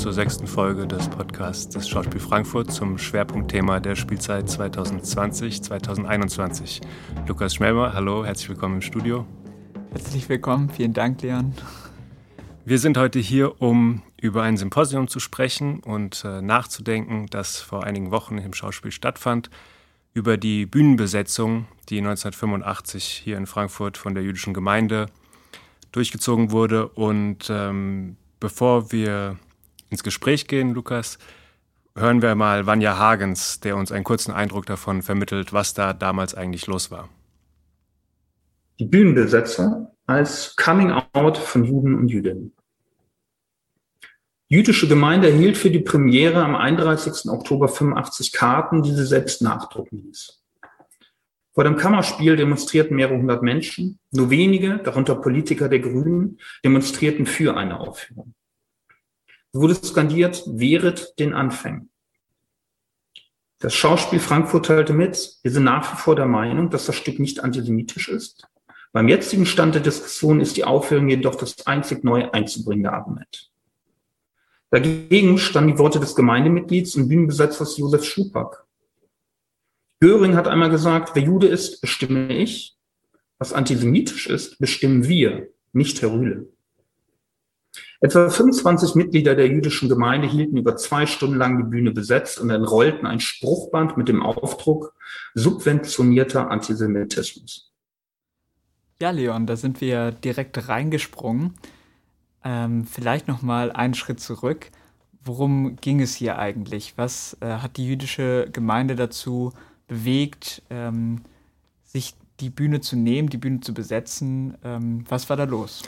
Zur sechsten Folge des Podcasts des Schauspiel Frankfurt zum Schwerpunktthema der Spielzeit 2020-2021. Lukas Schmelmer, hallo, herzlich willkommen im Studio. Herzlich willkommen, vielen Dank, Leon. Wir sind heute hier, um über ein Symposium zu sprechen und äh, nachzudenken, das vor einigen Wochen im Schauspiel stattfand, über die Bühnenbesetzung, die 1985 hier in Frankfurt von der jüdischen Gemeinde durchgezogen wurde. Und ähm, bevor wir ins Gespräch gehen, Lukas, hören wir mal Vanja Hagens, der uns einen kurzen Eindruck davon vermittelt, was da damals eigentlich los war. Die Bühnenbesetzung als Coming Out von Juden und Jüdinnen. Jüdische Gemeinde erhielt für die Premiere am 31. Oktober 85 Karten, die sie selbst nachdrucken ließ. Vor dem Kammerspiel demonstrierten mehrere hundert Menschen, nur wenige, darunter Politiker der Grünen, demonstrierten für eine Aufführung. Wurde skandiert, wehret den Anfängen. Das Schauspiel Frankfurt teilte mit, wir sind nach wie vor der Meinung, dass das Stück nicht antisemitisch ist. Beim jetzigen Stand der Diskussion ist die Aufführung jedoch das einzig neu einzubringende Argument. Dagegen standen die Worte des Gemeindemitglieds und Bühnenbesetzers Josef Schupak. Göring hat einmal gesagt, wer Jude ist, bestimme ich. Was antisemitisch ist, bestimmen wir, nicht Herr Rühle. Etwa 25 Mitglieder der jüdischen Gemeinde hielten über zwei Stunden lang die Bühne besetzt und entrollten ein Spruchband mit dem Aufdruck subventionierter Antisemitismus. Ja, Leon, da sind wir direkt reingesprungen. Ähm, vielleicht noch mal einen Schritt zurück. Worum ging es hier eigentlich? Was äh, hat die jüdische Gemeinde dazu bewegt, ähm, sich die Bühne zu nehmen, die Bühne zu besetzen? Ähm, was war da los?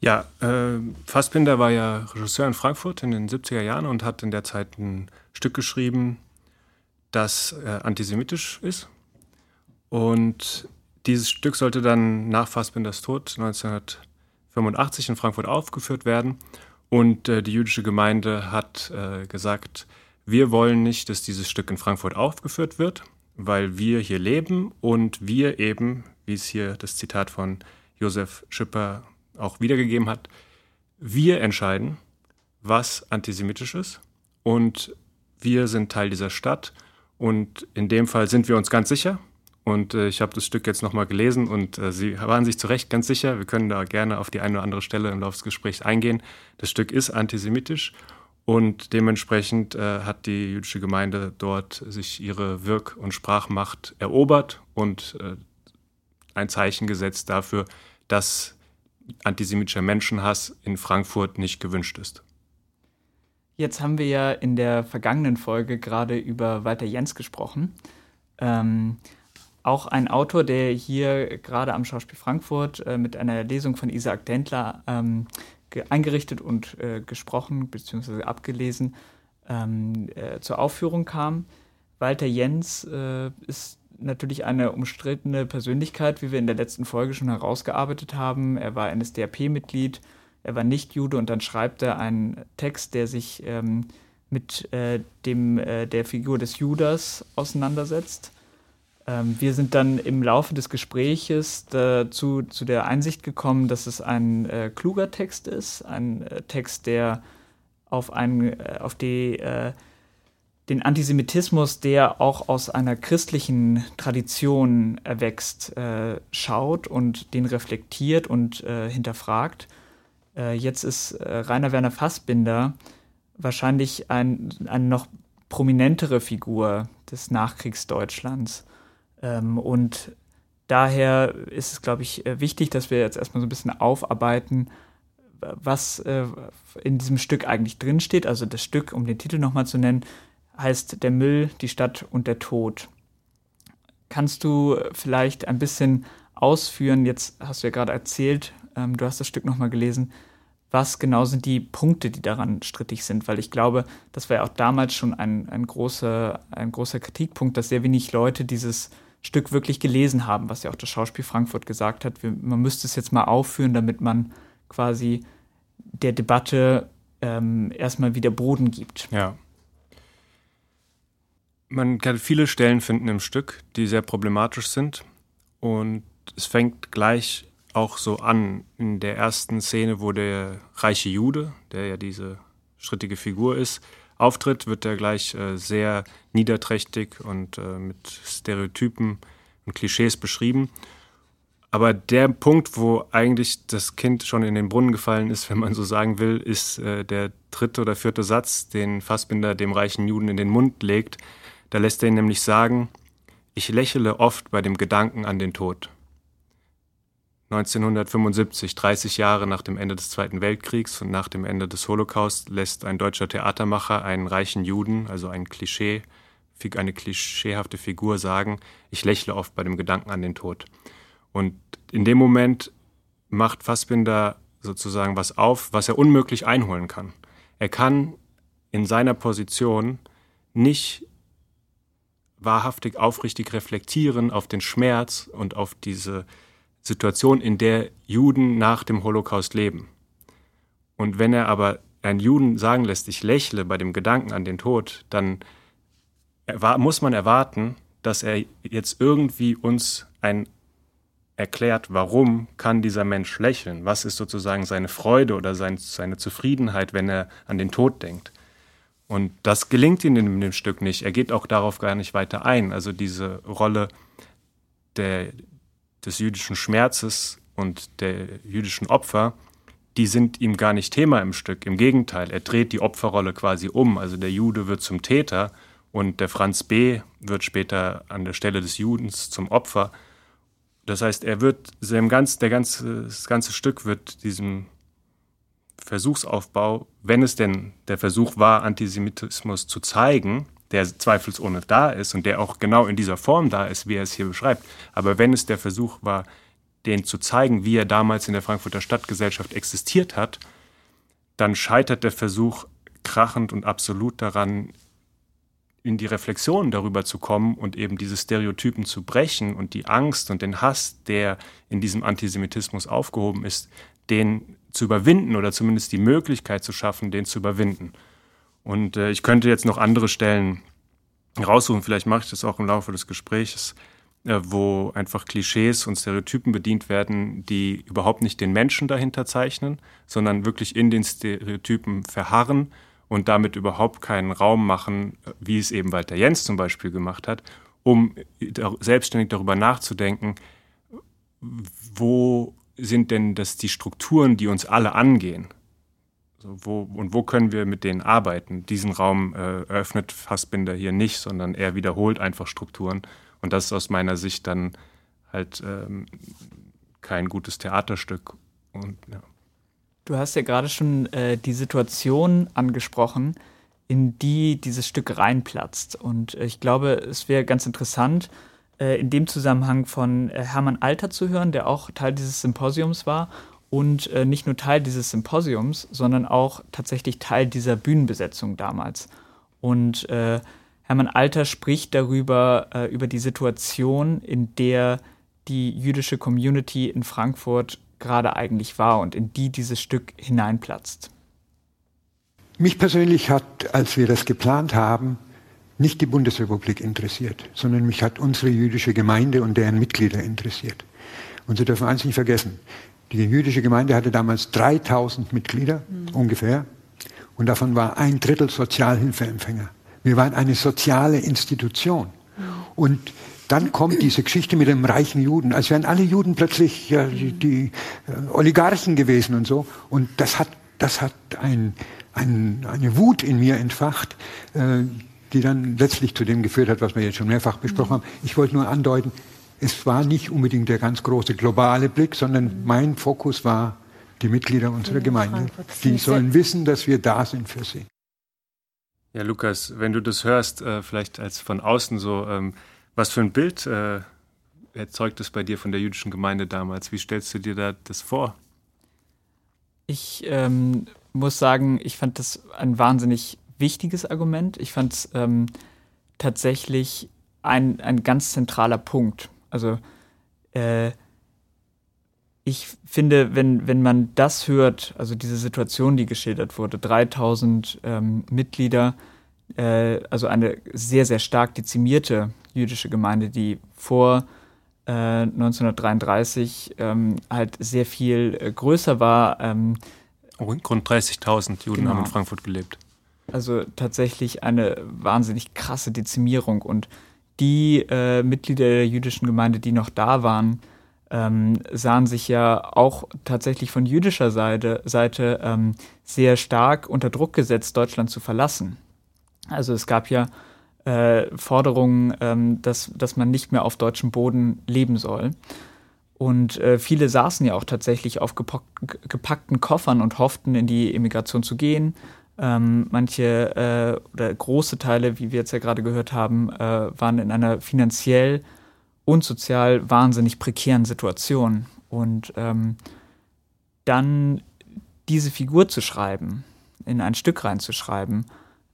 Ja, äh, Fassbinder war ja Regisseur in Frankfurt in den 70er Jahren und hat in der Zeit ein Stück geschrieben, das äh, antisemitisch ist. Und dieses Stück sollte dann nach Fassbinders Tod 1900 85 in Frankfurt aufgeführt werden. Und äh, die jüdische Gemeinde hat äh, gesagt, wir wollen nicht, dass dieses Stück in Frankfurt aufgeführt wird, weil wir hier leben und wir eben, wie es hier das Zitat von Josef Schipper auch wiedergegeben hat, wir entscheiden, was antisemitisch ist und wir sind Teil dieser Stadt und in dem Fall sind wir uns ganz sicher, und äh, ich habe das Stück jetzt nochmal gelesen und äh, Sie waren sich zu Recht ganz sicher. Wir können da gerne auf die eine oder andere Stelle im Laufe des Gesprächs eingehen. Das Stück ist antisemitisch und dementsprechend äh, hat die jüdische Gemeinde dort sich ihre Wirk- und Sprachmacht erobert und äh, ein Zeichen gesetzt dafür, dass antisemitischer Menschenhass in Frankfurt nicht gewünscht ist. Jetzt haben wir ja in der vergangenen Folge gerade über Walter Jens gesprochen. Ähm, auch ein Autor, der hier gerade am Schauspiel Frankfurt äh, mit einer Lesung von Isaac Dentler ähm, eingerichtet und äh, gesprochen bzw. abgelesen ähm, äh, zur Aufführung kam. Walter Jens äh, ist natürlich eine umstrittene Persönlichkeit, wie wir in der letzten Folge schon herausgearbeitet haben. Er war NSDAP-Mitglied, er war nicht Jude und dann schreibt er einen Text, der sich ähm, mit äh, dem, äh, der Figur des Judas auseinandersetzt. Ähm, wir sind dann im Laufe des Gespräches dazu, zu der Einsicht gekommen, dass es ein äh, kluger Text ist, ein äh, Text, der auf, einen, äh, auf die, äh, den Antisemitismus, der auch aus einer christlichen Tradition erwächst, äh, schaut und den reflektiert und äh, hinterfragt. jetzt ist Rainer Werner Fassbinder wahrscheinlich ein, eine noch prominentere Figur des Nachkriegsdeutschlands. Ähm, und daher ist es, glaube ich, äh, wichtig, dass wir jetzt erstmal so ein bisschen aufarbeiten, was äh, in diesem Stück eigentlich drinsteht. Also das Stück, um den Titel nochmal zu nennen, heißt Der Müll, die Stadt und der Tod. Kannst du vielleicht ein bisschen ausführen, jetzt hast du ja gerade erzählt, ähm, du hast das Stück nochmal gelesen, was genau sind die Punkte, die daran strittig sind? Weil ich glaube, das war ja auch damals schon ein, ein, großer, ein großer Kritikpunkt, dass sehr wenig Leute dieses Stück wirklich gelesen haben, was ja auch das Schauspiel Frankfurt gesagt hat. Wir, man müsste es jetzt mal aufführen, damit man quasi der Debatte ähm, erstmal wieder Boden gibt. Ja. Man kann viele Stellen finden im Stück, die sehr problematisch sind. Und es fängt gleich auch so an in der ersten Szene, wo der reiche Jude, der ja diese breitschrittige Figur ist, auftritt, wird er gleich äh, sehr niederträchtig und äh, mit Stereotypen und Klischees beschrieben. Aber der Punkt, wo eigentlich das Kind schon in den Brunnen gefallen ist, wenn man so sagen will, ist äh, der dritte oder vierte Satz, den Fassbinder dem reichen Juden in den Mund legt. Da lässt er ihn nämlich sagen, ich lächle oft bei dem Gedanken an den Tod. 1975, 30 Jahre nach dem Ende des Zweiten Weltkriegs und nach dem Ende des Holocaust, lässt ein deutscher Theatermacher einen reichen Juden, also ein Klischee, eine klischeehafte Figur sagen, ich lächle oft bei dem Gedanken an den Tod. Und in dem Moment macht Fassbinder sozusagen was auf, was er unmöglich einholen kann. Er kann in seiner Position nicht wahrhaftig aufrichtig reflektieren auf den Schmerz und auf diese Situation, in der Juden nach dem Holocaust leben. Und wenn er aber einen Juden sagen lässt, ich lächle bei dem Gedanken an den Tod, dann muss man erwarten, dass er jetzt irgendwie uns ein erklärt, warum kann dieser Mensch lächeln? Was ist sozusagen seine Freude oder sein, seine Zufriedenheit, wenn er an den Tod denkt? Und das gelingt ihm in dem Stück nicht. Er geht auch darauf gar nicht weiter ein. Also diese Rolle der, des jüdischen Schmerzes und der jüdischen Opfer, die sind ihm gar nicht Thema im Stück. Im Gegenteil, er dreht die Opferrolle quasi um. Also der Jude wird zum Täter und der Franz B. wird später an der Stelle des Judens zum Opfer. Das heißt, er wird, ganz, der ganze, das ganze Stück wird diesem Versuchsaufbau, wenn es denn der Versuch war, Antisemitismus zu zeigen, der zweifelsohne da ist und der auch genau in dieser Form da ist, wie er es hier beschreibt. Aber wenn es der Versuch war, den zu zeigen, wie er damals in der Frankfurter Stadtgesellschaft existiert hat, dann scheitert der Versuch krachend und absolut daran, in die Reflexion darüber zu kommen und eben diese Stereotypen zu brechen und die Angst und den Hass, der in diesem Antisemitismus aufgehoben ist, den zu überwinden oder zumindest die Möglichkeit zu schaffen, den zu überwinden. Und äh, ich könnte jetzt noch andere Stellen raussuchen, vielleicht mache ich das auch im Laufe des Gesprächs, äh, wo einfach Klischees und Stereotypen bedient werden, die überhaupt nicht den Menschen dahinter zeichnen, sondern wirklich in den Stereotypen verharren und damit überhaupt keinen Raum machen, wie es eben Walter Jens zum Beispiel gemacht hat, um selbstständig darüber nachzudenken, wo sind denn das die Strukturen, die uns alle angehen? So, wo, und wo können wir mit denen arbeiten? Diesen Raum äh, eröffnet Fassbinder hier nicht, sondern er wiederholt einfach Strukturen. Und das ist aus meiner Sicht dann halt ähm, kein gutes Theaterstück. Und, ja. Du hast ja gerade schon äh, die Situation angesprochen, in die dieses Stück reinplatzt. Und ich glaube, es wäre ganz interessant, in dem Zusammenhang von äh, Hermann Alter zu hören, der auch Teil dieses Symposiums war und äh, nicht nur Teil dieses Symposiums, sondern auch tatsächlich Teil dieser Bühnenbesetzung damals. Und äh, Hermann Alter spricht darüber, äh, über die Situation, in der die jüdische Community in Frankfurt gerade eigentlich war und in die dieses Stück hineinplatzt. Mich persönlich hat, als wir das geplant haben, nicht die Bundesrepublik interessiert, sondern mich hat unsere jüdische Gemeinde und deren Mitglieder interessiert. Und Sie dürfen eins nicht vergessen, die jüdische Gemeinde hatte damals 3000 Mitglieder mhm. ungefähr und davon war ein Drittel Sozialhilfeempfänger. Wir waren eine soziale Institution. Mhm. Und dann kommt diese Geschichte mit dem reichen Juden, als wären alle Juden plötzlich ja, die, die äh, Oligarchen gewesen und so. Und das hat, das hat ein, ein, eine Wut in mir entfacht, äh, die dann letztlich zu dem geführt hat, was wir jetzt schon mehrfach besprochen haben. Ich wollte nur andeuten, es war nicht unbedingt der ganz große globale Blick, sondern mein Fokus war die Mitglieder unserer Gemeinde. Die sollen wissen, dass wir da sind für sie. Ja, Lukas, wenn du das hörst, äh, vielleicht als von außen so, ähm, was für ein Bild äh, erzeugt es bei dir von der jüdischen Gemeinde damals? Wie stellst du dir da das vor? Ich ähm, muss sagen, ich fand das ein wahnsinnig wichtiges Argument. Ich fand es ähm, tatsächlich ein, ein ganz zentraler Punkt. Also äh, ich finde, wenn, wenn man das hört, also diese Situation, die geschildert wurde, 3000 ähm, Mitglieder, äh, also eine sehr, sehr stark dezimierte jüdische Gemeinde, die vor äh, 1933 ähm, halt sehr viel äh, größer war, ähm, Rund 30.000 Juden genau. haben in Frankfurt gelebt. Also tatsächlich eine wahnsinnig krasse Dezimierung. Und die äh, Mitglieder der jüdischen Gemeinde, die noch da waren, ähm, sahen sich ja auch tatsächlich von jüdischer Seite, Seite ähm, sehr stark unter Druck gesetzt, Deutschland zu verlassen. Also es gab ja äh, Forderungen, ähm, dass, dass man nicht mehr auf deutschem Boden leben soll. Und äh, viele saßen ja auch tatsächlich auf gepackten Koffern und hofften, in die Emigration zu gehen. Ähm, manche äh, oder große Teile, wie wir jetzt ja gerade gehört haben, äh, waren in einer finanziell und sozial wahnsinnig prekären Situation. Und ähm, dann diese Figur zu schreiben, in ein Stück reinzuschreiben,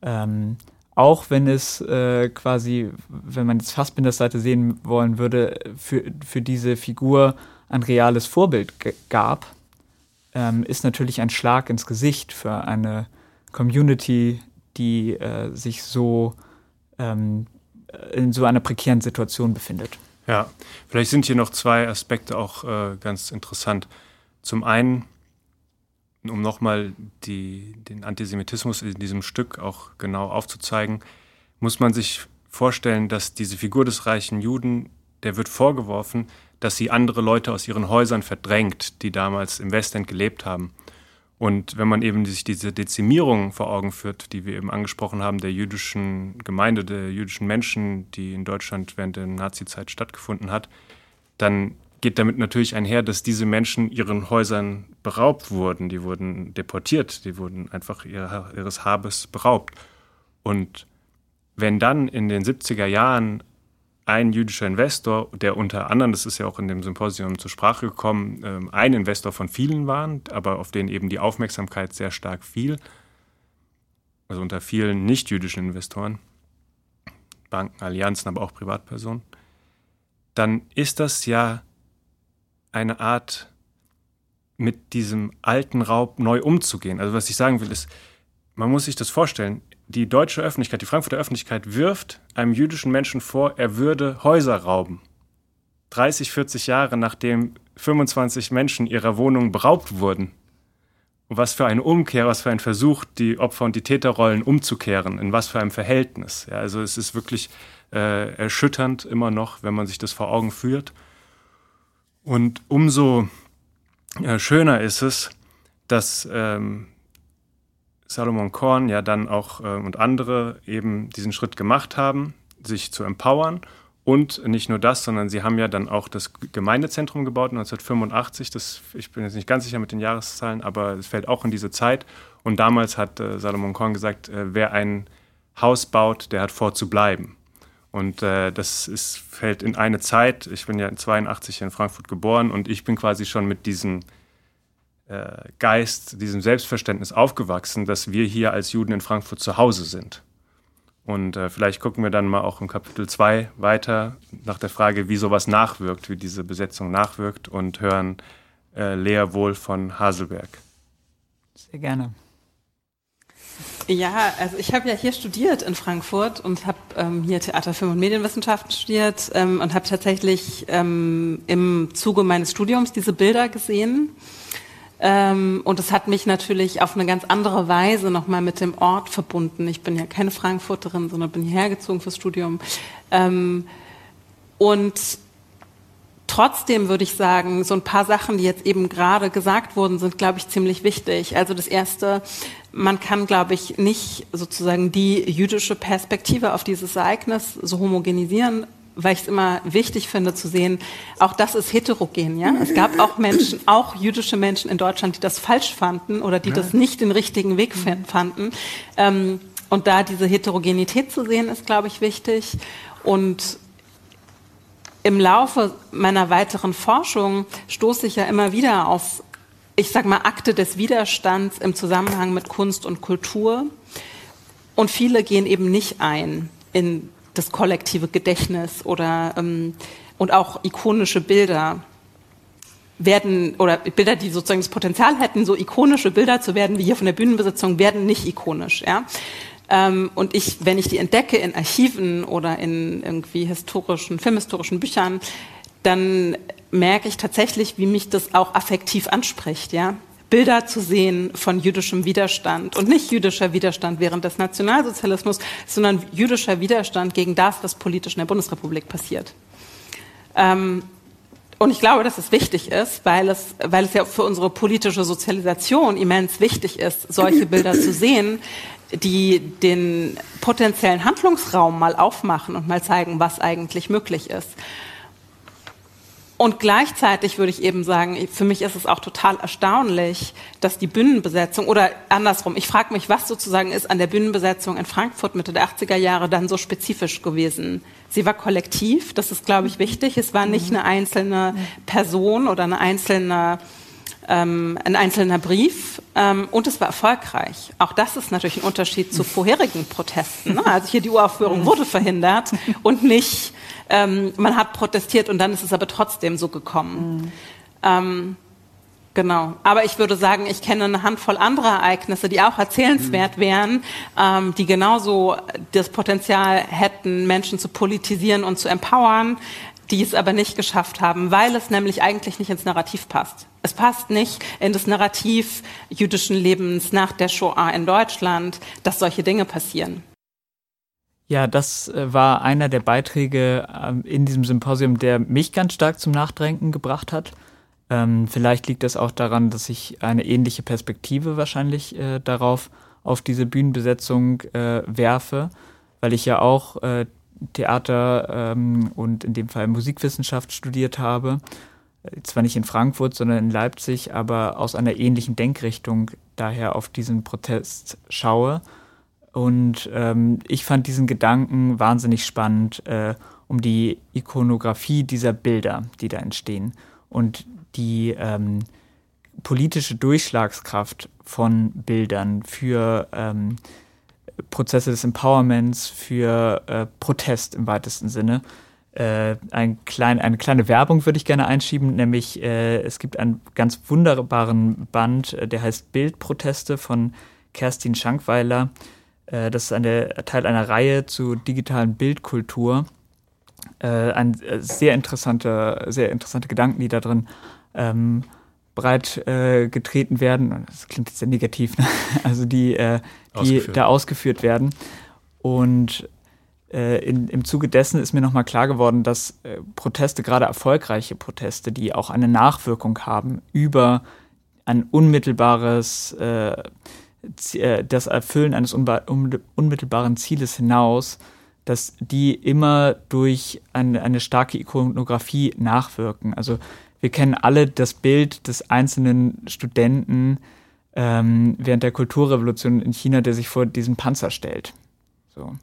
ähm, auch wenn es äh, quasi, wenn man jetzt Fassbinders Seite sehen wollen würde, für, für diese Figur ein reales Vorbild gab, ähm, ist natürlich ein Schlag ins Gesicht für eine Community, die äh, sich so ähm, in so einer prekären Situation befindet. Ja, vielleicht sind hier noch zwei Aspekte auch äh, ganz interessant. Zum einen, um nochmal den Antisemitismus in diesem Stück auch genau aufzuzeigen, muss man sich vorstellen, dass diese Figur des reichen Juden, der wird vorgeworfen, dass sie andere Leute aus ihren Häusern verdrängt, die damals im Westend gelebt haben. Und wenn man eben sich diese Dezimierung vor Augen führt, die wir eben angesprochen haben, der jüdischen Gemeinde, der jüdischen Menschen, die in Deutschland während der Nazizeit stattgefunden hat, dann geht damit natürlich einher, dass diese Menschen ihren Häusern beraubt wurden. Die wurden deportiert, die wurden einfach ihres Habes beraubt. Und wenn dann in den 70er Jahren ein jüdischer Investor, der unter anderem, das ist ja auch in dem Symposium zur Sprache gekommen, ähm, ein Investor von vielen waren, aber auf den eben die Aufmerksamkeit sehr stark fiel, also unter vielen nicht-jüdischen Investoren, Banken, Allianzen, aber auch Privatpersonen, dann ist das ja eine Art, mit diesem alten Raub neu umzugehen. Also was ich sagen will, ist, man muss sich das vorstellen, die deutsche Öffentlichkeit, die Frankfurter Öffentlichkeit wirft einem jüdischen Menschen vor, er würde Häuser rauben. 30, 40 Jahre nachdem 25 Menschen ihrer Wohnung beraubt wurden. Und was für eine Umkehr, was für ein Versuch, die Opfer- und die Täterrollen umzukehren, in was für einem Verhältnis. Ja, also es ist wirklich äh, erschütternd immer noch, wenn man sich das vor Augen führt. Und umso äh, schöner ist es, dass ähm, Salomon Korn ja dann auch äh, und andere eben diesen Schritt gemacht haben, sich zu empowern. Und nicht nur das, sondern sie haben ja dann auch das Gemeindezentrum gebaut 1985. Das, ich bin jetzt nicht ganz sicher mit den Jahreszahlen, aber es fällt auch in diese Zeit. Und damals hat äh, Salomon Korn gesagt, äh, wer ein Haus baut, der hat vor zu bleiben. Und äh, das ist, fällt in eine Zeit. Ich bin ja in 82 in Frankfurt geboren und ich bin quasi schon mit diesen Geist, diesem Selbstverständnis aufgewachsen, dass wir hier als Juden in Frankfurt zu Hause sind. Und äh, vielleicht gucken wir dann mal auch im Kapitel 2 weiter nach der Frage, wie sowas nachwirkt, wie diese Besetzung nachwirkt und hören äh, Lea Wohl von Haselberg. Sehr gerne. Ja, also ich habe ja hier studiert in Frankfurt und habe ähm, hier Theater, Film und Medienwissenschaften studiert ähm, und habe tatsächlich ähm, im Zuge meines Studiums diese Bilder gesehen ähm, und es hat mich natürlich auf eine ganz andere Weise nochmal mit dem Ort verbunden. Ich bin ja keine Frankfurterin, sondern bin hierher gezogen fürs Studium. Ähm, und trotzdem würde ich sagen, so ein paar Sachen, die jetzt eben gerade gesagt wurden, sind, glaube ich, ziemlich wichtig. Also das Erste, man kann, glaube ich, nicht sozusagen die jüdische Perspektive auf dieses Ereignis so homogenisieren weil ich es immer wichtig finde zu sehen, auch das ist heterogen. Ja? Es gab auch Menschen, auch jüdische Menschen in Deutschland, die das falsch fanden oder die ja. das nicht den richtigen Weg fanden. Ähm, und da diese Heterogenität zu sehen, ist, glaube ich, wichtig. Und im Laufe meiner weiteren Forschung stoße ich ja immer wieder auf, ich sag mal, Akte des Widerstands im Zusammenhang mit Kunst und Kultur. Und viele gehen eben nicht ein in das kollektive Gedächtnis oder ähm, und auch ikonische Bilder werden oder Bilder, die sozusagen das Potenzial hätten, so ikonische Bilder zu werden wie hier von der Bühnenbesitzung, werden nicht ikonisch. Ja? Ähm, und ich, wenn ich die entdecke in Archiven oder in irgendwie historischen, filmhistorischen Büchern, dann merke ich tatsächlich, wie mich das auch affektiv anspricht. Ja? Bilder zu sehen von jüdischem Widerstand und nicht jüdischer Widerstand während des Nationalsozialismus, sondern jüdischer Widerstand gegen das, was politisch in der Bundesrepublik passiert. Ähm, und ich glaube, dass es wichtig ist, weil es, weil es ja für unsere politische Sozialisation immens wichtig ist, solche Bilder zu sehen, die den potenziellen Handlungsraum mal aufmachen und mal zeigen, was eigentlich möglich ist. Und gleichzeitig würde ich eben sagen, für mich ist es auch total erstaunlich, dass die Bühnenbesetzung oder andersrum, ich frage mich, was sozusagen ist an der Bühnenbesetzung in Frankfurt Mitte der 80er Jahre dann so spezifisch gewesen. Sie war kollektiv, das ist, glaube ich, wichtig. Es war nicht eine einzelne Person oder eine einzelne ähm, ein einzelner Brief ähm, und es war erfolgreich. Auch das ist natürlich ein Unterschied zu vorherigen Protesten. Ne? Also hier die Uraufführung wurde verhindert und nicht, ähm, man hat protestiert und dann ist es aber trotzdem so gekommen. Mhm. Ähm, genau. Aber ich würde sagen, ich kenne eine Handvoll anderer Ereignisse, die auch erzählenswert mhm. wären, ähm, die genauso das Potenzial hätten, Menschen zu politisieren und zu empowern, die es aber nicht geschafft haben, weil es nämlich eigentlich nicht ins Narrativ passt. Es passt nicht in das Narrativ jüdischen Lebens nach der Shoah in Deutschland, dass solche Dinge passieren. Ja, das äh, war einer der Beiträge ähm, in diesem Symposium, der mich ganz stark zum Nachdenken gebracht hat. Ähm, vielleicht liegt das auch daran, dass ich eine ähnliche Perspektive wahrscheinlich äh, darauf auf diese Bühnenbesetzung äh, werfe, weil ich ja auch Theater ähm, und in dem Fall Musikwissenschaft studiert habe. Zwar nicht in Frankfurt, sondern in Leipzig, aber aus einer ähnlichen Denkrichtung daher auf diesen Protest schaue. Und ähm, ich fand diesen Gedanken wahnsinnig spannend äh, um die Ikonografie dieser Bilder, die da entstehen und die ähm, politische Durchschlagskraft von Bildern für ähm, Prozesse des Empowerments, für äh, Protest im weitesten Sinne. Äh, ein klein, eine kleine Werbung würde ich gerne einschieben, nämlich äh, es gibt einen ganz wunderbaren Band, äh, der heißt Bildproteste von Kerstin Schankweiler. Äh, das ist eine, Teil einer Reihe zu digitalen Bildkultur. Äh, ein sehr interessante, sehr interessante Gedanken, die da drin ähm, breit äh, getreten werden. Das klingt jetzt sehr negativ, ne? also die, äh, die ausgeführt. da ausgeführt werden. Und äh, in, im Zuge dessen ist mir nochmal klar geworden, dass äh, Proteste, gerade erfolgreiche Proteste, die auch eine Nachwirkung haben über ein unmittelbares, äh, äh, das Erfüllen eines unmittelbaren Zieles hinaus, dass die immer durch eine, eine starke Ikonografie nachwirken. Also wir kennen alle das Bild des einzelnen Studenten ähm, während der Kulturrevolution in China, der sich vor diesen Panzer stellt. So.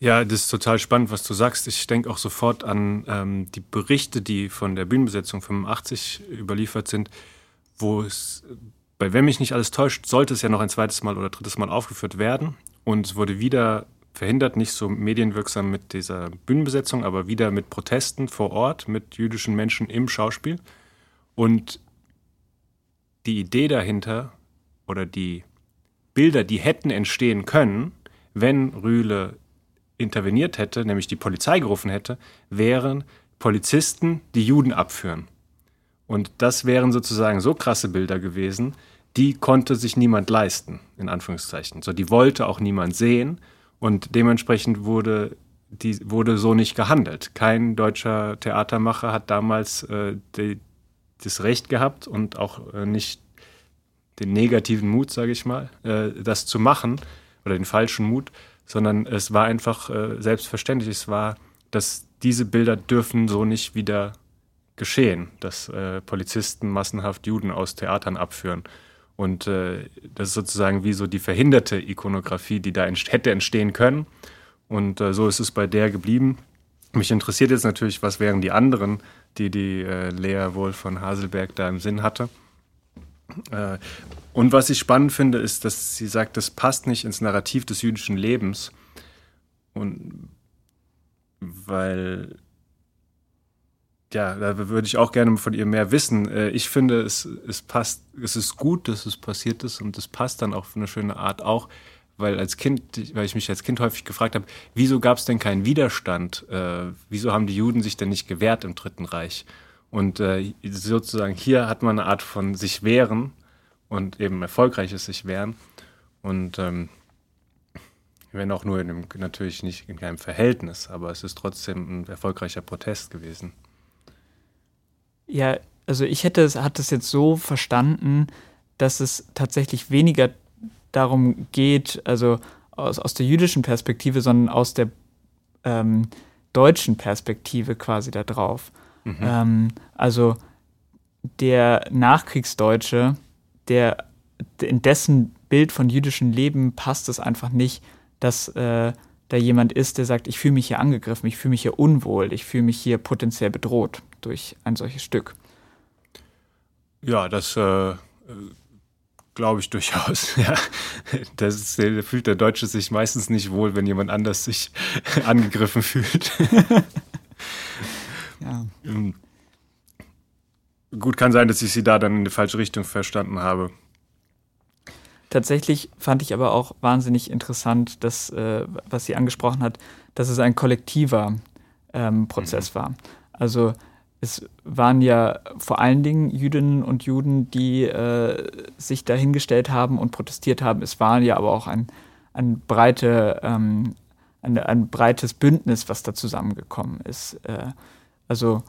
Ja, das ist total spannend, was du sagst. Ich denke auch sofort an ähm, die Berichte, die von der Bühnenbesetzung 85 überliefert sind, wo es, bei wenn mich nicht alles täuscht, sollte es ja noch ein zweites Mal oder drittes Mal aufgeführt werden. Und es wurde wieder verhindert, nicht so medienwirksam mit dieser Bühnenbesetzung, aber wieder mit Protesten vor Ort, mit jüdischen Menschen im Schauspiel. Und die Idee dahinter oder die Bilder, die hätten entstehen können, wenn Rühle interveniert hätte, nämlich die Polizei gerufen hätte, wären Polizisten, die Juden abführen. Und das wären sozusagen so krasse Bilder gewesen, die konnte sich niemand leisten, in Anführungszeichen. So, die wollte auch niemand sehen. Und dementsprechend wurde, die, wurde so nicht gehandelt. Kein deutscher Theatermacher hat damals äh, die, das Recht gehabt und auch äh, nicht den negativen Mut, sage ich mal, äh, das zu machen oder den falschen Mut, sondern es war einfach äh, selbstverständlich. Es war, dass diese Bilder dürfen so nicht wieder geschehen, dass äh, Polizisten massenhaft Juden aus Theatern abführen. Und äh, das ist sozusagen wie so die verhinderte Ikonografie, die da ent hätte entstehen können. Und äh, so ist es bei der geblieben. Mich interessiert jetzt natürlich, was wären die anderen, die die äh, Lea wohl von Haselberg da im Sinn hatte. Äh, und was ich spannend finde, ist, dass sie sagt, das passt nicht ins Narrativ des jüdischen Lebens. Und weil ja, da würde ich auch gerne von ihr mehr wissen. Äh, ich finde, es, es passt, es ist gut, dass es passiert ist und es passt dann auch auf eine schöne Art auch, weil als Kind, weil ich mich als Kind häufig gefragt habe, wieso gab es denn keinen Widerstand? Äh, wieso haben die Juden sich denn nicht gewehrt im Dritten Reich? Und äh, sozusagen hier hat man eine Art von sich wehren und eben erfolgreiches sich wehren. Und ähm, wenn auch nur in einem, natürlich nicht in keinem Verhältnis, aber es ist trotzdem ein erfolgreicher Protest gewesen. Ja, also ich hätte es, hat es jetzt so verstanden, dass es tatsächlich weniger darum geht, also aus, aus der jüdischen Perspektive, sondern aus der ähm, deutschen Perspektive quasi da drauf. Mhm. Ähm, also der Nachkriegsdeutsche, der in dessen Bild von jüdischem Leben passt es einfach nicht, dass äh, da jemand ist, der sagt, ich fühle mich hier angegriffen, ich fühle mich hier unwohl, ich fühle mich hier potenziell bedroht durch ein solches Stück. Ja, das äh, glaube ich durchaus. Ja. Das ist, da fühlt der Deutsche sich meistens nicht wohl, wenn jemand anders sich angegriffen fühlt. ja. Ähm, gut, kann sein, dass ich sie da dann in die falsche Richtung verstanden habe. Tatsächlich fand ich aber auch wahnsinnig interessant, dass, äh, was sie angesprochen hat, dass es ein kollektiver ähm, Prozess mhm. war. Also es waren ja vor allen Dingen Jüdinnen und Juden, die äh, sich dahingestellt haben und protestiert haben. Es war ja aber auch ein, ein, breite, ähm, ein, ein breites Bündnis, was da zusammengekommen ist. Äh, also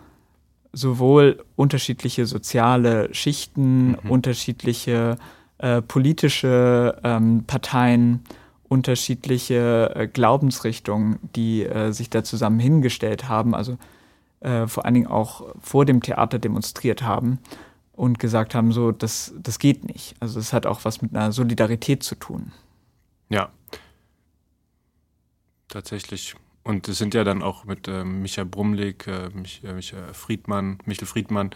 sowohl unterschiedliche soziale Schichten, mhm. unterschiedliche äh, politische ähm, Parteien, unterschiedliche äh, Glaubensrichtungen, die äh, sich da zusammen hingestellt haben, also äh, vor allen Dingen auch vor dem Theater demonstriert haben und gesagt haben, so, das, das geht nicht. Also es hat auch was mit einer Solidarität zu tun. Ja. Tatsächlich. Und es sind ja dann auch mit äh, Michael Brumlik, äh, Mich, äh, Michael Friedmann, Michael Friedmann,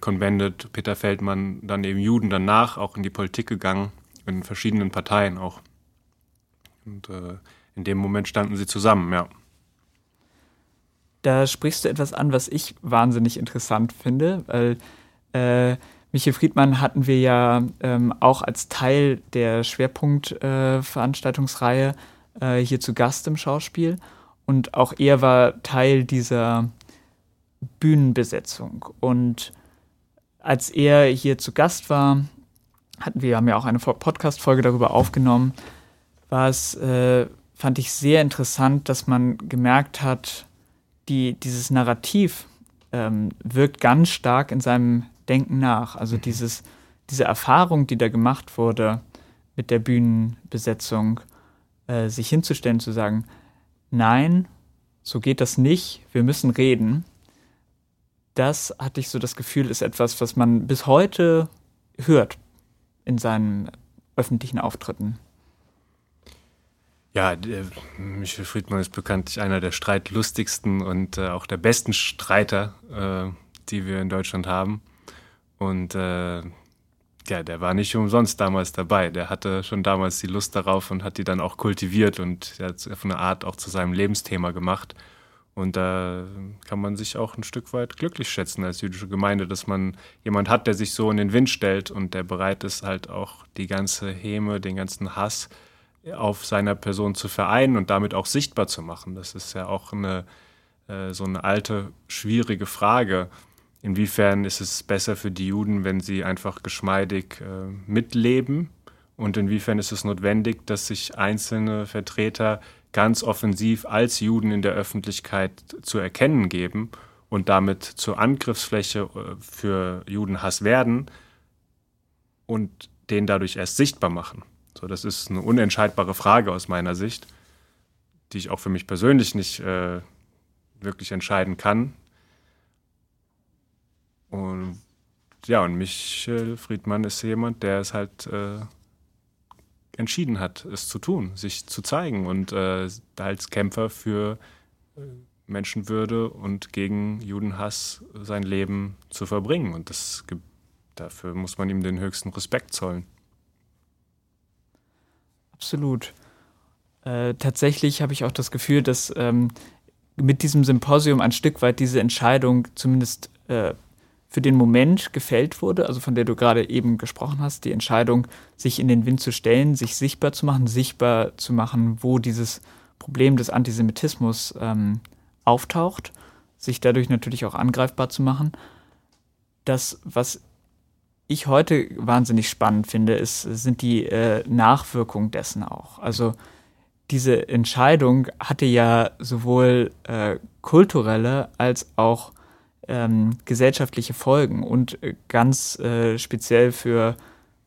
Konventet, Peter Feldmann, dann eben Juden danach auch in die Politik gegangen, in verschiedenen Parteien auch. Und äh, in dem Moment standen sie zusammen, ja. Da sprichst du etwas an, was ich wahnsinnig interessant finde, weil äh, Michael Friedmann hatten wir ja ähm, auch als Teil der Schwerpunktveranstaltungsreihe äh, äh, hier zu Gast im Schauspiel. Und auch er war Teil dieser Bühnenbesetzung. Und als er hier zu Gast war, hatten wir haben ja auch eine Podcast-Folge darüber aufgenommen, war es, äh, fand ich sehr interessant, dass man gemerkt hat, die, dieses Narrativ ähm, wirkt ganz stark in seinem Denken nach. Also mhm. dieses, diese Erfahrung, die da gemacht wurde mit der Bühnenbesetzung, äh, sich hinzustellen, zu sagen, nein, so geht das nicht, wir müssen reden das hatte ich so das Gefühl, ist etwas, was man bis heute hört in seinen öffentlichen Auftritten. Ja, der, Michael Friedmann ist bekanntlich einer der streitlustigsten und äh, auch der besten Streiter, äh, die wir in Deutschland haben. Und äh, ja, der war nicht umsonst damals dabei. Der hatte schon damals die Lust darauf und hat die dann auch kultiviert und hat auf eine Art auch zu seinem Lebensthema gemacht. Und da kann man sich auch ein Stück weit glücklich schätzen als jüdische Gemeinde, dass man jemand hat, der sich so in den Wind stellt und der bereit ist, halt auch die ganze Häme, den ganzen Hass auf seiner Person zu vereinen und damit auch sichtbar zu machen. Das ist ja auch eine, äh, so eine alte, schwierige Frage. Inwiefern ist es besser für die Juden, wenn sie einfach geschmeidig äh, mitleben? Und inwiefern ist es notwendig, dass sich einzelne Vertreter ganz offensiv als Juden in der Öffentlichkeit zu erkennen geben und damit zur Angriffsfläche äh, für Judenhass werden und den dadurch erst sichtbar machen. So, das ist eine unentscheidbare Frage aus meiner Sicht, die ich auch für mich persönlich nicht äh, wirklich entscheiden kann. Und ja, und Michael Friedmann ist jemand, der es halt äh, entschieden hat, es zu tun, sich zu zeigen und äh, als Kämpfer für äh, Menschenwürde und gegen Judenhass sein Leben zu verbringen. Und das dafür muss man ihm den höchsten Respekt zollen. Absolut. Äh, tatsächlich habe ich auch das Gefühl, dass ähm, mit diesem Symposium ein Stück weit diese Entscheidung zumindest äh, für den Moment gefällt wurde, also von der du gerade eben gesprochen hast, die Entscheidung, sich in den Wind zu stellen, sich sichtbar zu machen, sichtbar zu machen, wo dieses Problem des Antisemitismus ähm, auftaucht, sich dadurch natürlich auch angreifbar zu machen. Das, was ich heute wahnsinnig spannend finde, ist, sind die äh, Nachwirkungen dessen auch. Also diese Entscheidung hatte ja sowohl äh, kulturelle als auch ähm, gesellschaftliche Folgen und äh, ganz äh, speziell für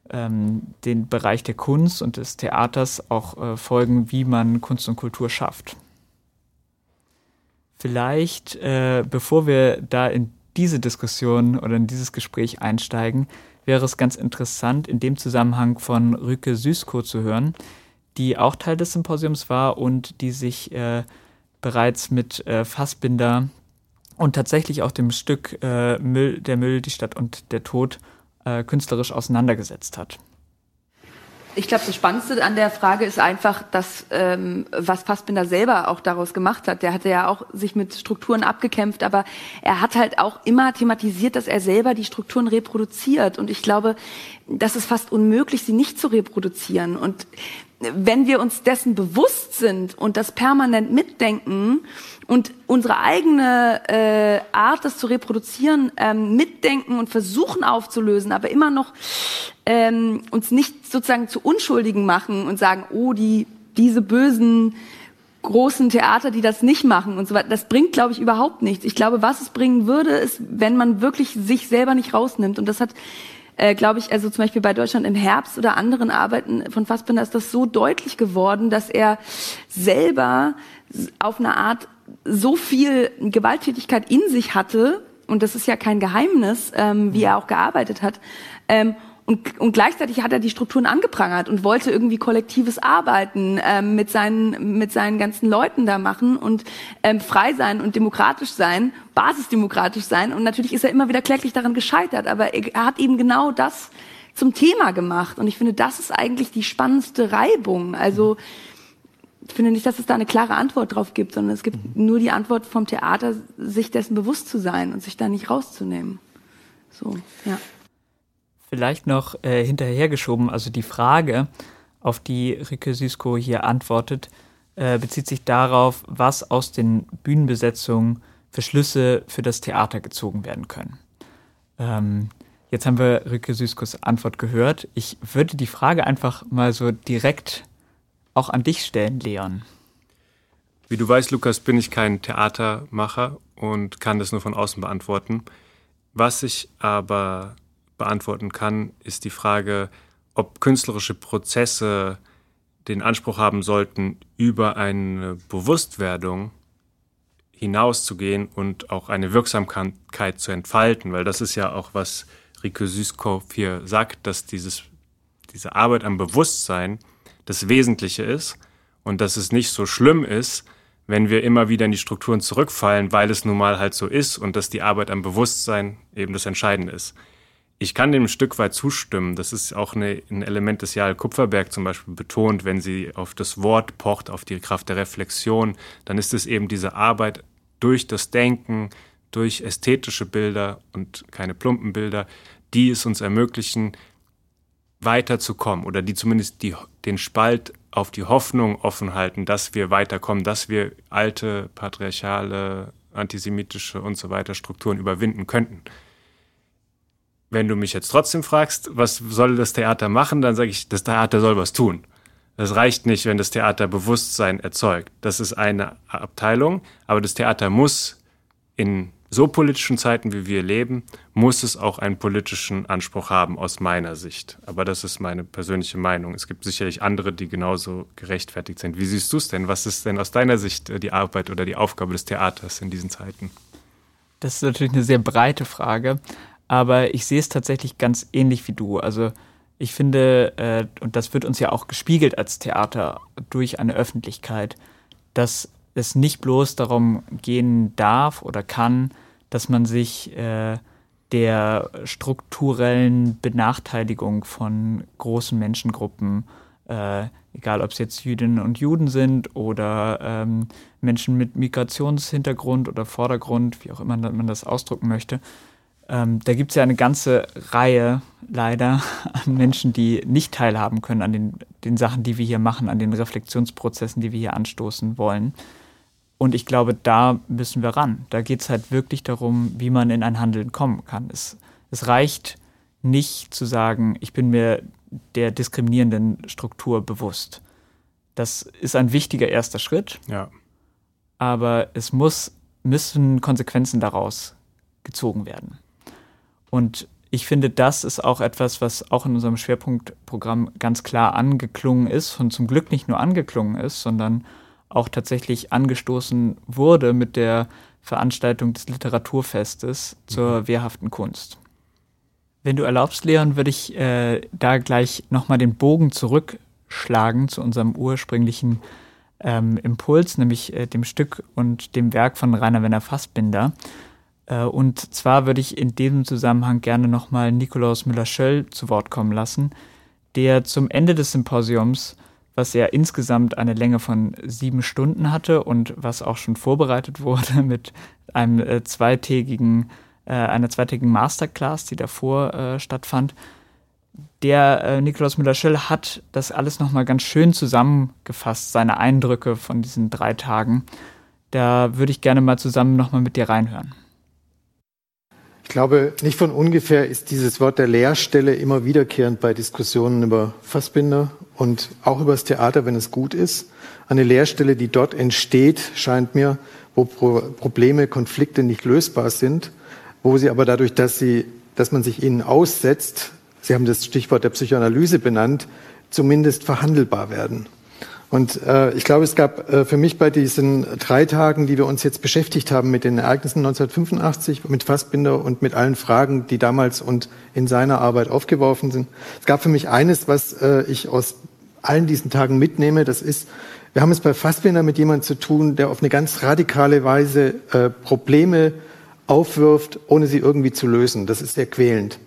ähm, den Bereich der Kunst und des Theaters auch äh, Folgen, wie man Kunst und Kultur schafft. Vielleicht, äh, bevor wir da in diese Diskussion oder in dieses Gespräch einsteigen, wäre es ganz interessant, in dem Zusammenhang von Rüke Süßko zu hören, die auch Teil des Symposiums war und die sich äh, bereits mit äh, Fassbinder und tatsächlich auch dem Stück äh, Müll, Der Müll, die Stadt und der Tod äh, künstlerisch auseinandergesetzt hat. Ich glaube, das Spannendste an der Frage ist einfach, dass ähm, was Fassbinder selber auch daraus gemacht hat. Der hatte ja auch sich mit Strukturen abgekämpft, aber er hat halt auch immer thematisiert, dass er selber die Strukturen reproduziert. Und ich glaube, das ist fast unmöglich, sie nicht zu reproduzieren. Und wenn wir uns dessen bewusst sind und das permanent mitdenken und unsere eigene äh, Art, das zu reproduzieren, ähm, mitdenken und versuchen aufzulösen, aber immer noch ähm, uns nicht sozusagen zu Unschuldigen machen und sagen, oh, die diese bösen großen Theater, die das nicht machen und so weiter, das bringt, glaube ich, überhaupt nichts. Ich glaube, was es bringen würde, ist, wenn man wirklich sich selber nicht rausnimmt. Und das hat äh, glaube ich, also zum Beispiel bei Deutschland im Herbst oder anderen Arbeiten von Fassbinder ist das so deutlich geworden, dass er selber auf eine Art so viel Gewalttätigkeit in sich hatte, und das ist ja kein Geheimnis, ähm, wie er auch gearbeitet hat, ähm, und, und gleichzeitig hat er die Strukturen angeprangert und wollte irgendwie kollektives Arbeiten ähm, mit, seinen, mit seinen ganzen Leuten da machen und ähm, frei sein und demokratisch sein, basisdemokratisch sein. Und natürlich ist er immer wieder kläglich daran gescheitert, aber er, hat eben genau das zum Thema gemacht. Und ich finde, das ist eigentlich die spannendste Reibung. Also ich finde nicht, dass es da eine klare Antwort drauf gibt, sondern es gibt nur die Antwort vom Theater, sich dessen bewusst zu sein und sich da nicht rauszunehmen. So, ja. Vielleicht noch äh, hinterhergeschoben, also die Frage, auf die Rike Süsko hier antwortet, äh, bezieht sich darauf, was aus den Bühnenbesetzungen für Schlüsse für das Theater gezogen werden können. Ähm, jetzt haben wir Rike Süskos Antwort gehört. Ich würde die Frage einfach mal so direkt auch an dich stellen, Leon. Wie du weißt, Lukas, bin ich kein Theatermacher und kann das nur von außen beantworten. Was ich aber beantworten kann, ist die Frage, ob künstlerische Prozesse den Anspruch haben sollten, über eine Bewusstwerdung hinauszugehen und auch eine Wirksamkeit zu entfalten, weil das ist ja auch, was Rike Süßkow hier sagt, dass dieses, diese Arbeit am Bewusstsein das Wesentliche ist und dass es nicht so schlimm ist, wenn wir immer wieder in die Strukturen zurückfallen, weil es nun mal halt so ist und dass die Arbeit am Bewusstsein eben das Entscheidende ist. Ich kann dem ein Stück weit zustimmen. Das ist auch eine, ein Element, das Jael Kupferberg zum Beispiel betont, wenn sie auf das Wort pocht, auf die Kraft der Reflexion, dann ist es eben diese Arbeit durch das Denken, durch ästhetische Bilder und keine plumpen Bilder, die es uns ermöglichen, weiterzukommen oder die zumindest die, den Spalt auf die Hoffnung offen halten, dass wir weiterkommen, dass wir alte patriarchale, antisemitische und so weiter Strukturen überwinden könnten. Wenn du mich jetzt trotzdem fragst, was soll das Theater machen, dann sage ich, das Theater soll was tun. Das reicht nicht, wenn das Theater Bewusstsein erzeugt. Das ist eine Abteilung, aber das Theater muss in so politischen Zeiten, wie wir leben, muss es auch einen politischen Anspruch haben, aus meiner Sicht. Aber das ist meine persönliche Meinung. Es gibt sicherlich andere, die genauso gerechtfertigt sind. Wie siehst du es denn? Was ist denn aus deiner Sicht die Arbeit oder die Aufgabe des Theaters in diesen Zeiten? Das ist natürlich eine sehr breite Frage aber ich sehe es tatsächlich ganz ähnlich wie du. Also ich finde, äh, und das wird uns ja auch gespiegelt als Theater durch eine Öffentlichkeit, dass es nicht bloß darum gehen darf oder kann, dass man sich äh, der strukturellen Benachteiligung von großen Menschengruppen, äh, egal ob es jetzt Jüdinnen und Juden sind oder ähm, Menschen mit Migrationshintergrund oder Vordergrund, wie auch immer man das ausdrücken möchte, ähm, da gibt es ja eine ganze Reihe leider an Menschen, die nicht teilhaben können an den, den Sachen, die wir hier machen, an den Reflexionsprozessen, die wir hier anstoßen wollen. Und ich glaube, da müssen wir ran. Da geht es halt wirklich darum, wie man in ein Handeln kommen kann. Es, es reicht nicht zu sagen, ich bin mir der diskriminierenden Struktur bewusst. Das ist ein wichtiger erster Schritt. Ja. Aber es muss, müssen Konsequenzen daraus gezogen werden. Und ich finde, das ist auch etwas, was auch in unserem Schwerpunktprogramm ganz klar angeklungen ist und zum Glück nicht nur angeklungen ist, sondern auch tatsächlich angestoßen wurde mit der Veranstaltung des Literaturfestes zur mhm. wehrhaften Kunst. Wenn du erlaubst, Leon, würde ich äh, da gleich nochmal den Bogen zurückschlagen zu unserem ursprünglichen ähm, Impuls, nämlich äh, dem Stück und dem Werk von Rainer Werner Fassbinder. Äh, und zwar würde ich in diesem Zusammenhang gerne nochmal Nikolaus Müller-Schöll zu Wort kommen lassen, der zum Ende des Symposiums, was ja insgesamt eine Länge von sieben Stunden hatte und was auch schon vorbereitet wurde mit einem äh, zweitägigen, äh, einer zweitägigen Masterclass, die davor stattfand, der Nikolaus Müller-Schöll hat das alles nochmal ganz schön zusammengefasst, seine Eindrücke von diesen drei Tagen. Da würde ich gerne mal zusammen nochmal mit dir reinhören. Ich glaube, nicht von ungefähr ist dieses Wort der Leerstelle immer wiederkehrend bei Diskussionen über Fassbinder und auch über das Theater, wenn es gut ist. Eine Leerstelle, die dort entsteht, scheint mir, wo Pro Probleme, Konflikte nicht lösbar sind, wo sie aber dadurch, dass sie, dass man sich ihnen aussetzt, Sie haben das Stichwort der Psychoanalyse benannt, zumindest verhandelbar werden. Und äh, ich glaube, es gab äh, für mich bei diesen drei Tagen, die wir uns jetzt beschäftigt haben mit den Ereignissen 1985, mit Fassbinder und mit allen Fragen, die damals und in seiner Arbeit aufgeworfen sind, es gab für mich eines, was äh, ich aus allen diesen Tagen mitnehme. Das ist, wir haben es bei Fassbinder mit jemandem zu tun, der auf eine ganz radikale Weise äh, Probleme aufwirft, ohne sie irgendwie zu lösen. Das ist sehr quälend.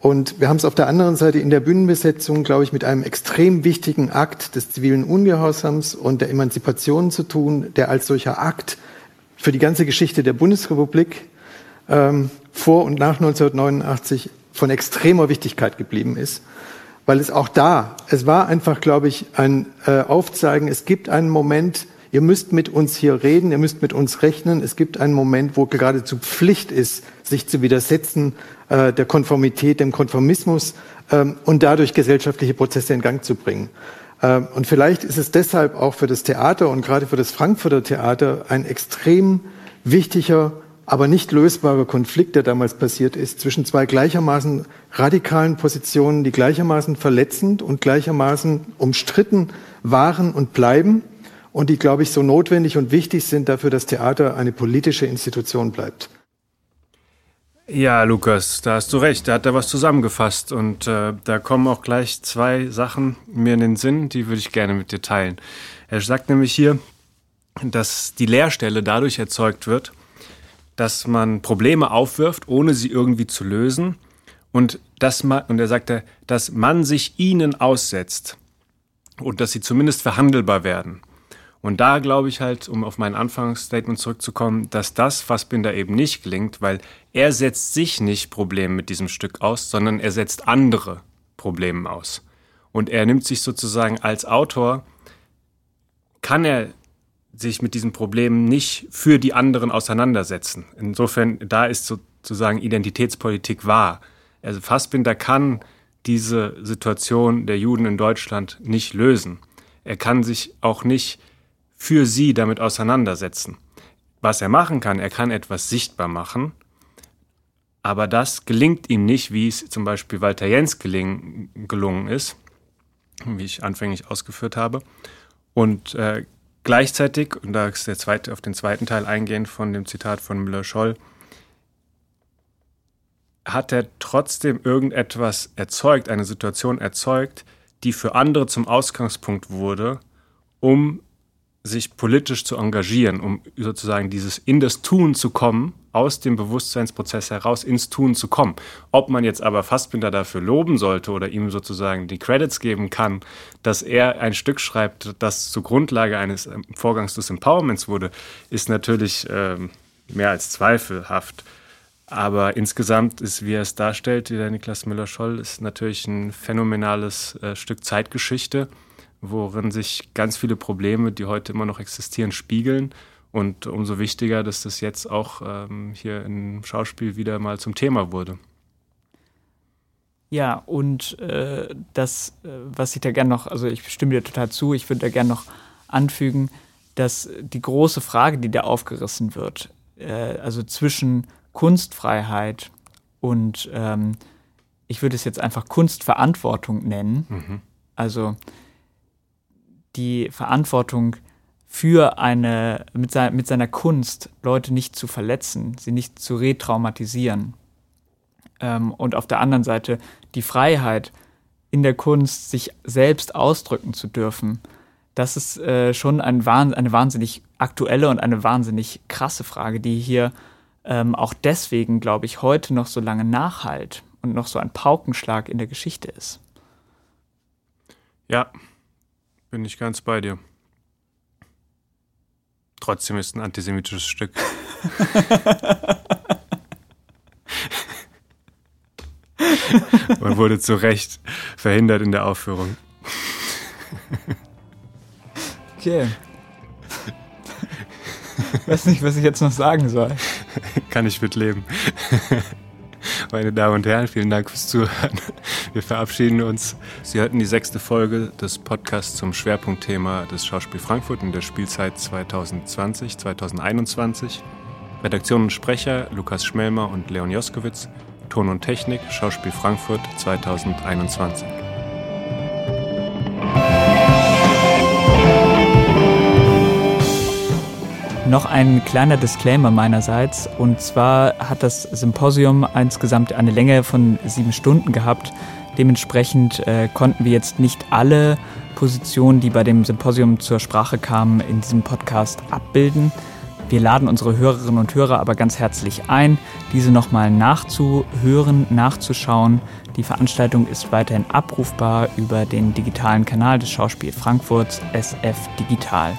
Und wir haben es auf der anderen Seite in der Bühnenbesetzung, glaube ich, mit einem extrem wichtigen Akt des zivilen Ungehorsams und der Emanzipation zu tun, der als solcher Akt für die ganze Geschichte der Bundesrepublik ähm, vor und nach 1989 von extremer Wichtigkeit geblieben ist, weil es auch da, es war einfach, glaube ich, ein äh, Aufzeigen, es gibt einen Moment, ihr müsst mit uns hier reden, ihr müsst mit uns rechnen. Es gibt einen Moment, wo geradezu Pflicht ist, sich zu widersetzen äh, der Konformität, dem Konformismus ähm, und dadurch gesellschaftliche Prozesse in Gang zu bringen. Ähm, und vielleicht ist es deshalb auch für das Theater und gerade für das Frankfurter Theater ein extrem wichtiger, aber nicht lösbarer Konflikt, der damals passiert ist, zwischen zwei gleichermaßen radikalen Positionen, die gleichermaßen verletzend und gleichermaßen umstritten waren und bleiben und die, glaube ich, so notwendig und wichtig sind dafür, dass Theater eine politische Institution bleibt. Ja, Lukas, da hast du recht. Da hat er was zusammengefasst. Und äh, da kommen auch gleich zwei Sachen mir in den Sinn, die würde ich gerne mit dir teilen. Er sagt nämlich hier, dass die Leerstelle dadurch erzeugt wird, dass man Probleme aufwirft, ohne sie irgendwie zu lösen. Und, dass man, und er sagte, dass man sich ihnen aussetzt und dass sie zumindest verhandelbar werden. Und da glaube ich halt, um auf mein Anfangsstatement zurückzukommen, dass das Fassbinder eben nicht gelingt, weil er setzt sich nicht Probleme mit diesem Stück aus, sondern er setzt andere Probleme aus. Und er nimmt sich sozusagen als Autor, kann er sich mit diesen Problemen nicht für die anderen auseinandersetzen. Insofern, da ist sozusagen Identitätspolitik wahr. Also Fassbinder kann diese Situation der Juden in Deutschland nicht lösen. Er kann sich auch nicht für sie damit auseinandersetzen. Was er machen kann, er kann etwas sichtbar machen, aber das gelingt ihm nicht, wie es zum Beispiel Walter Jens gelingen, gelungen ist, wie ich anfänglich ausgeführt habe. Und äh, gleichzeitig, und da ist der zweite, auf den zweiten Teil eingehend von dem Zitat von Müller-Scholl, hat er trotzdem irgendetwas erzeugt, eine Situation erzeugt, die für andere zum Ausgangspunkt wurde, um sich politisch zu engagieren, um sozusagen dieses in das Tun zu kommen, aus dem Bewusstseinsprozess heraus ins Tun zu kommen. Ob man jetzt aber Fassbinder dafür loben sollte oder ihm sozusagen die Credits geben kann, dass er ein Stück schreibt, das zur Grundlage eines ähm, Vorgangs des Empowerments wurde, ist natürlich ähm, mehr als zweifelhaft. Aber insgesamt ist, wie er es darstellt, der Niklas Müller-Scholl, ist natürlich ein phänomenales äh, Stück Zeitgeschichte worin sich ganz viele Probleme, die heute immer noch existieren, spiegeln. Und umso wichtiger, dass das jetzt auch ähm, hier im Schauspiel wieder mal zum Thema wurde. Ja, und äh, das, äh, was ich da gerne noch, also ich stimme dir total zu, ich würde da gerne noch anfügen, dass die große Frage, die da aufgerissen wird, äh, also zwischen Kunstfreiheit und ähm, ich würde es jetzt einfach Kunstverantwortung nennen, mhm. also die Verantwortung für eine, mit, sein, mit seiner Kunst Leute nicht zu verletzen, sie nicht zu retraumatisieren. Ähm, und auf der anderen Seite die Freiheit in der Kunst, sich selbst ausdrücken zu dürfen, das ist äh, schon ein, eine wahnsinnig aktuelle und eine wahnsinnig krasse Frage, die hier ähm, auch deswegen, glaube ich, heute noch so lange nachhalt und noch so ein Paukenschlag in der Geschichte ist. Ja, bin ich ganz bei dir. Trotzdem ist ein antisemitisches Stück. Man wurde zu Recht verhindert in der Aufführung. Okay. Weiß nicht, was ich jetzt noch sagen soll. Kann ich mitleben. Meine Damen und Herren, vielen Dank fürs Zuhören. Wir verabschieden uns. Sie hörten die sechste Folge des Podcasts zum Schwerpunktthema des Schauspiel Frankfurt in der Spielzeit 2020-2021. Redaktion und Sprecher Lukas Schmelmer und Leon Joskowitz. Ton und Technik Schauspiel Frankfurt 2021. Noch ein kleiner Disclaimer meinerseits. Und zwar hat das Symposium insgesamt eine Länge von sieben Stunden gehabt. Dementsprechend äh, konnten wir jetzt nicht alle Positionen, die bei dem Symposium zur Sprache kamen, in diesem Podcast abbilden. Wir laden unsere Hörerinnen und Hörer aber ganz herzlich ein, diese nochmal nachzuhören, nachzuschauen. Die Veranstaltung ist weiterhin abrufbar über den digitalen Kanal des Schauspiel Frankfurts SF Digital.